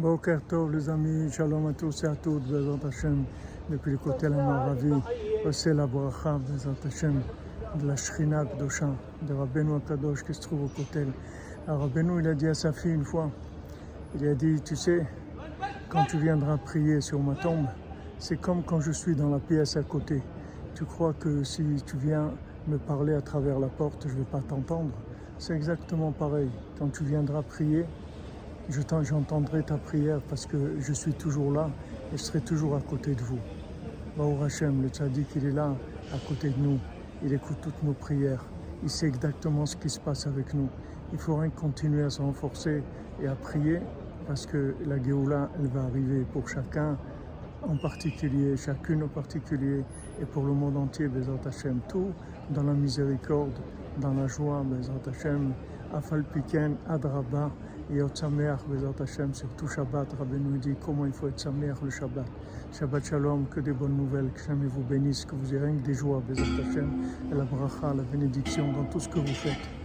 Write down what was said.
Boker Tov les amis, shalom à tous et à toutes, Bezat Hashem, depuis le côté la Maravi, c'est la bracha, Bezat Hashem, de la Shrina Kdosha, de Rabbeinu Akadosh qui se trouve au côté. Alors Rabbeinu, il a dit à sa fille une fois, il a dit, tu sais, quand tu viendras prier sur ma tombe, c'est comme quand je suis dans la pièce à côté. Tu crois que si tu viens me parler à travers la porte, je ne vais pas t'entendre? C'est exactement pareil. Quand tu viendras prier, j'entendrai ta prière parce que je suis toujours là et je serai toujours à côté de vous. Baruch Hashem, le tzaddik, il est là, à côté de nous. Il écoute toutes nos prières. Il sait exactement ce qui se passe avec nous. Il faudra continuer à se renforcer et à prier parce que la Géoula, elle va arriver pour chacun en particulier, chacune en particulier, et pour le monde entier, Bezat Hashem, tout dans la miséricorde, dans la joie, Bezat Hashem, Afal Piken, Adraba, et Yot Sameach, Bezat Hashem, sur tout Shabbat, Rabbi nous dit comment il faut être Sameach le Shabbat. Shabbat Shalom, que des bonnes nouvelles, que jamais vous bénisse, que vous ayez rien que des joies, Bezat Hashem, et la bracha, la bénédiction dans tout ce que vous faites.